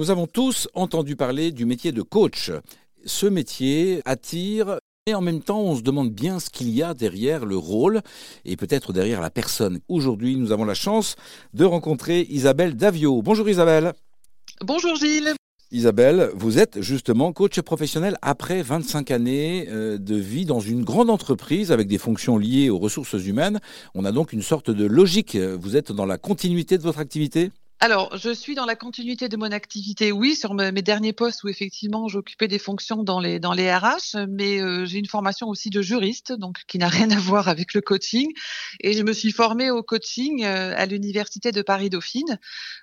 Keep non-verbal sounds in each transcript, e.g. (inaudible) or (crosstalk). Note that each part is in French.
Nous avons tous entendu parler du métier de coach. Ce métier attire et en même temps, on se demande bien ce qu'il y a derrière le rôle et peut-être derrière la personne. Aujourd'hui, nous avons la chance de rencontrer Isabelle Davio. Bonjour Isabelle. Bonjour Gilles. Isabelle, vous êtes justement coach professionnel après 25 années euh, de vie dans une grande entreprise avec des fonctions liées aux ressources humaines. On a donc une sorte de logique. Vous êtes dans la continuité de votre activité? Alors, je suis dans la continuité de mon activité, oui, sur mes derniers postes où effectivement j'occupais des fonctions dans les dans les RH, mais euh, j'ai une formation aussi de juriste, donc qui n'a rien à (laughs) voir avec le coaching. Et je me suis formée au coaching euh, à l'université de Paris Dauphine.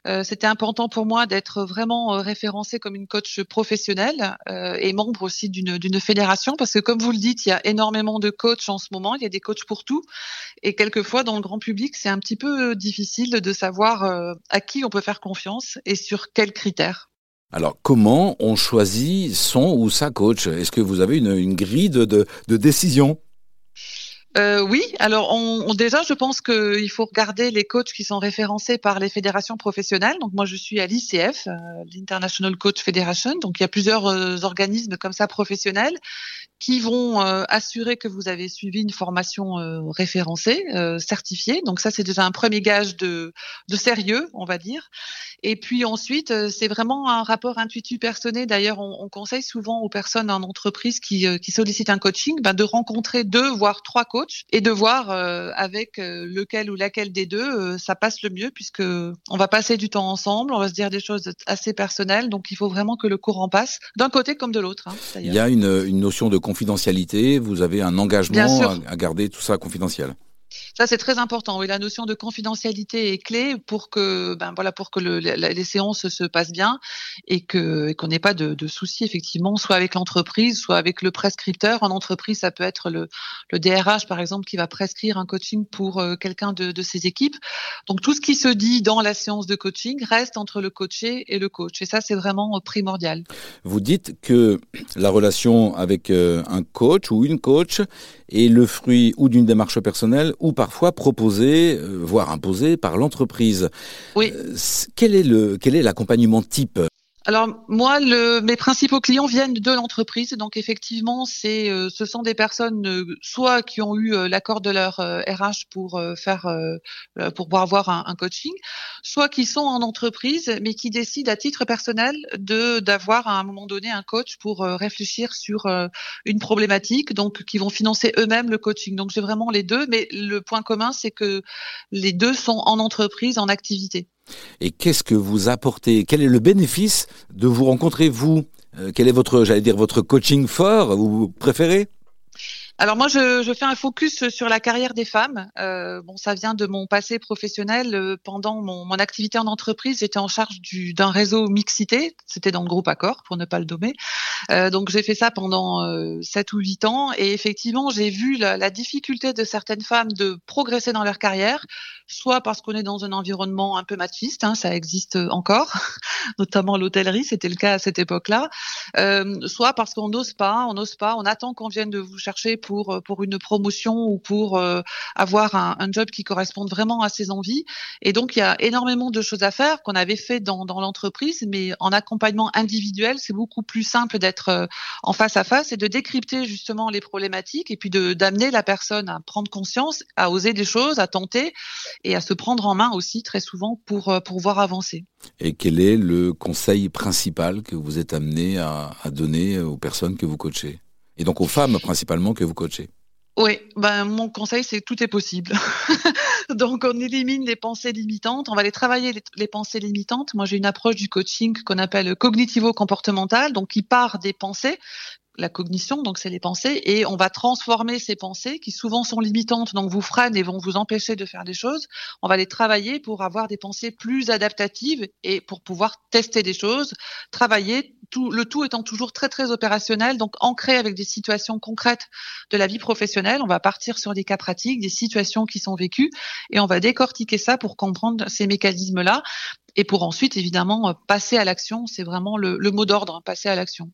Euh, C'était important pour moi d'être vraiment référencée comme une coach professionnelle et membre aussi d'une d'une fédération, parce que comme vous le dites, il y a énormément de coachs en ce moment. Il y a des coachs pour tout, et quelquefois dans le grand public, c'est un petit peu difficile de savoir à qui peut faire confiance et sur quels critères? Alors, comment on choisit son ou sa coach? Est-ce que vous avez une, grille de, de, décision? Euh, oui, alors on, déjà, je pense qu'il faut regarder les coachs qui sont référencés par les fédérations professionnelles. Donc moi, je suis à l'ICF, euh, l'International Coach Federation. Donc il y a plusieurs euh, organismes comme ça professionnels qui vont euh, assurer que vous avez suivi une formation euh, référencée, euh, certifiée. Donc ça, c'est déjà un premier gage de, de, sérieux, on va dire. Et puis ensuite, c'est vraiment un rapport intuitif personnel. D'ailleurs, on, on, conseille souvent aux personnes en entreprise qui, qui sollicitent un coaching ben, de rencontrer deux, voire trois coachs et de voir avec lequel ou laquelle des deux ça passe le mieux, puisque on va passer du temps ensemble, on va se dire des choses assez personnelles. Donc il faut vraiment que le courant passe d'un côté comme de l'autre. Hein, il y a une, une notion de confidentialité, vous avez un engagement à, garder tout ça confidentiel. Ça, c'est très important. Oui, la notion de confidentialité est clé pour que, ben voilà, pour que le, les séances se passent bien et qu'on n'ait pas de, soucis effectivement, soit avec l'entreprise, soit avec le prescripteur. En entreprise, ça peut être le, DRH par exemple qui va prescrire un coaching pour euh, quelqu'un de, ses équipes. Donc tout ce qui se dit dans la séance de coaching reste entre le coaché et le coach. Et ça, c'est vraiment primordial. Vous dites que la relation avec euh, un coach ou une coach est le fruit ou d'une démarche personnelle ou parfois proposé, euh, voire imposé par l'entreprise. Oui. Euh, quel est le quel est l'accompagnement type? Alors moi, le, mes principaux clients viennent de l'entreprise, donc effectivement, c'est, euh, ce sont des personnes euh, soit qui ont eu euh, l'accord de leur RH pour faire, pour pouvoir avoir un, un, coaching, soit qui sont en entreprise mais qui décident à titre personnel de d'avoir à un moment donné un coach pour réfléchir sur une problématique, donc qui vont financer eux-mêmes le coaching. Donc j'ai vraiment les deux, mais le point commun c'est que les deux sont en entreprise, en activité. Et qu'est-ce que vous apportez? Quel est le bénéfice de vous rencontrer, vous? Euh, Quel est votre, j'allais dire, votre coaching fort, vous préférez? Alors moi, je, je, fais un focus sur la carrière des femmes. Euh, bon, ça vient de mon passé professionnel. Euh, pendant mon, mon activité en entreprise, j'étais en charge d'un réseau mixité. C'était dans le groupe Accor, pour ne pas le nommer. Euh, donc j'ai fait ça pendant euh, 7 ou 8 ans. Et effectivement, j'ai vu la, la, difficulté de certaines femmes de progresser dans leur carrière, soit parce qu'on est dans un environnement un peu machiste, hein, ça existe encore, (laughs) notamment l'hôtellerie, c'était le cas à cette époque-là, euh, soit parce qu'on n'ose pas, on n'ose pas, on attend qu'on vienne de vous chercher euh, pour une promotion ou pour euh, avoir un, un, job qui corresponde vraiment à ses envies. Et donc, il y a énormément de choses à faire qu'on avait fait dans, dans l'entreprise, mais en accompagnement individuel, c'est beaucoup plus simple d'être euh, en face à face et de décrypter justement les problématiques et puis de d'amener la personne à prendre conscience, à oser des choses, à tenter et à se prendre en main aussi très souvent pour, pour voir avancer. Et quel est le conseil principal que vous êtes amené à, à donner aux personnes que vous coachez? Et donc aux femmes principalement que vous coachez. Oui, ben mon conseil c'est tout est possible. (laughs) donc on élimine les pensées limitantes, on va aller travailler les, les pensées limitantes. Moi j'ai une approche du coaching qu'on appelle cognitivo-comportemental, donc qui part des pensées, la cognition, donc c'est les pensées, et on va transformer ces pensées qui souvent sont limitantes, donc vous freinent et vont vous empêcher de faire des choses. On va les travailler pour avoir des pensées plus adaptatives et pour pouvoir tester des choses, travailler tout, le tout étant toujours très très opérationnel, donc ancré avec des situations concrètes de la vie professionnelle. On va partir sur des cas pratiques, des situations qui sont vécues, et on va décortiquer ça pour comprendre ces mécanismes-là, et pour ensuite évidemment passer à l'action. C'est vraiment le, le mot d'ordre, hein, passer à l'action.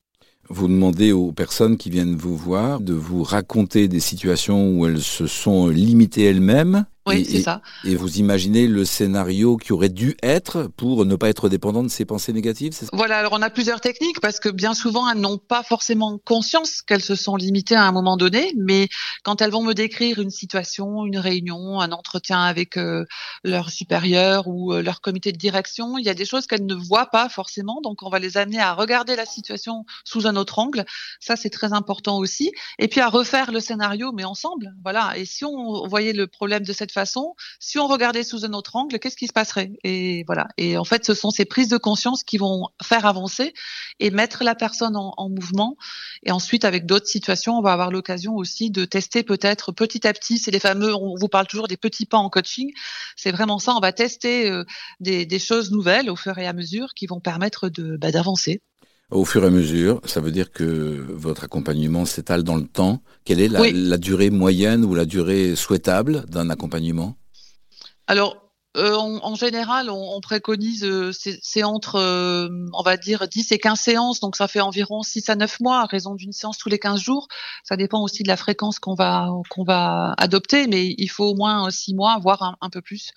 Vous demandez aux personnes qui viennent vous voir de vous raconter des situations où elles se sont limitées elles-mêmes Oui, c'est ça. Et vous imaginez le scénario qui aurait dû être pour ne pas être dépendant de ces pensées négatives Voilà, alors on a plusieurs techniques parce que bien souvent elles n'ont pas forcément conscience qu'elles se sont limitées à un moment donné, mais quand elles vont me décrire une situation, une réunion, un entretien avec euh, leur supérieur ou euh, leur comité de direction, il y a des choses qu'elles ne voient pas forcément, donc on va les amener à regarder la situation sous un autre angle. Ça, c'est très important aussi. Et puis à refaire le scénario, mais ensemble. Voilà. Et si on voyait le problème de cette façon, si on regardait sous un autre angle, qu'est-ce qui se passerait? Et voilà. Et en fait, ce sont ces prises de conscience qui vont faire avancer et mettre la personne en, en mouvement. Et ensuite, avec d'autres situations, on va avoir l'occasion aussi de tester peut-être petit à petit. C'est les fameux. On vous parle toujours des petits pas en coaching. C'est vraiment ça. On va tester euh, des, des, choses nouvelles au fur et à mesure qui vont permettre de bah, d'avancer. Au fur et à mesure, ça veut dire que votre accompagnement s'étale dans le temps. Quelle est la, la, durée moyenne ou la durée souhaitable d'un accompagnement? Alors, euh, en, en, général, on, on préconise, euh, c'est entre, euh, on va dire, 10 et 15 séances, donc ça fait environ 6 à 9 mois, à raison d'une séance tous les 15 jours. Ça dépend aussi de la fréquence qu'on va, qu'on va adopter, mais il faut au moins 6 mois, voire un, un peu plus,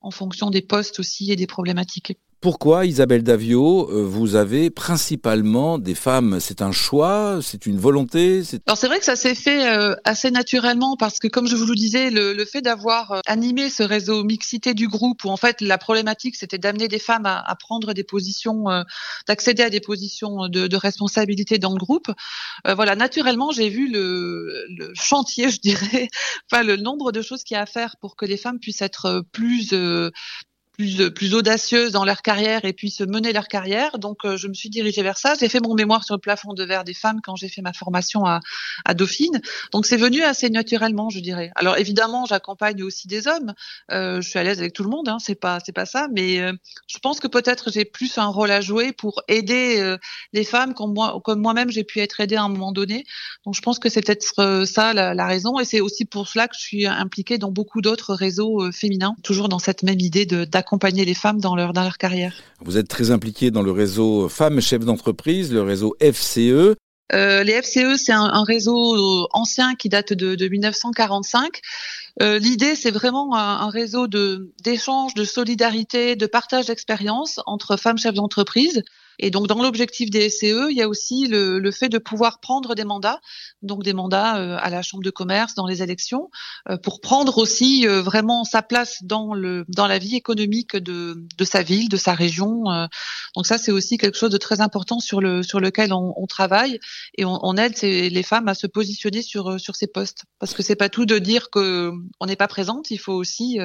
en fonction des postes aussi et des problématiques. Pourquoi, Isabelle Davio, euh, vous avez principalement des femmes? C'est un choix? C'est une volonté? Alors c'est vrai que ça s'est fait euh, assez naturellement parce que, comme je vous le disais, le, le fait d'avoir euh, animé ce réseau mixité du groupe, où en fait la problématique c'était d'amener des femmes à, à, prendre des positions, d'accéder à des positions de, de, responsabilité dans le groupe, voilà, naturellement j'ai vu le, le, chantier, (laughs) je dirais, enfin le nombre de choses qu'il y a à faire pour que les femmes puissent être plus plus, plus audacieuses dans leur carrière et puissent mener leur carrière. Donc, euh, je me suis dirigée vers ça. J'ai fait mon mémoire sur le plafond de verre des femmes quand j'ai fait ma formation à, à Dauphine. Donc, c'est venu assez naturellement, je dirais. Alors, évidemment, j'accompagne aussi des hommes. Euh, je suis à l'aise avec tout le monde, hein, c'est pas c'est pas ça. Mais euh, je pense que peut-être j'ai plus un rôle à jouer pour aider euh, les femmes comme moi comme moi-même j'ai pu être aidée à un moment donné. Donc, je pense que c'est peut-être euh, ça la, la, raison. Et c'est aussi pour cela que je suis impliquée dans beaucoup d'autres réseaux euh, féminins, toujours dans cette même idée de accompagner les femmes dans leur, dans leur carrière. Vous êtes très impliqué dans le réseau Femmes Chefs d'entreprise, le réseau FCE. Euh, les FCE, c'est un, un, réseau ancien qui date de, de 1945. Euh, L'idée, c'est vraiment un, un réseau d'échange, de, de solidarité, de partage d'expérience entre femmes chefs d'entreprise. Et donc, dans l'objectif des SCE, il y a aussi le, le, fait de pouvoir prendre des mandats, donc des mandats euh, à la chambre de commerce, dans les élections, euh, pour prendre aussi euh, vraiment sa place dans le dans la vie économique de, de sa ville, de sa région. Euh. donc ça, c'est aussi quelque chose de très important sur le sur lequel on, on travaille et on, on aide les femmes à se positionner sur sur ces postes, parce que c'est pas tout de dire que on n'est pas présente, il faut aussi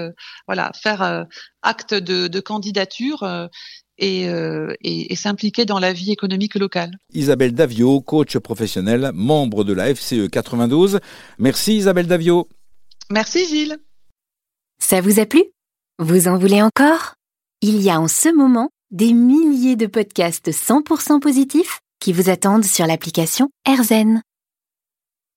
voilà faire acte de, de candidature et, euh, et, et s'impliquer dans la vie économique locale. Isabelle Davio, coach professionnel, membre de la FCE 92. Merci Isabelle Davio. Merci Gilles. Ça vous a plu? Vous en voulez encore? Il y a en ce moment des milliers de podcasts 100% positifs qui vous attendent sur l'application AirZen.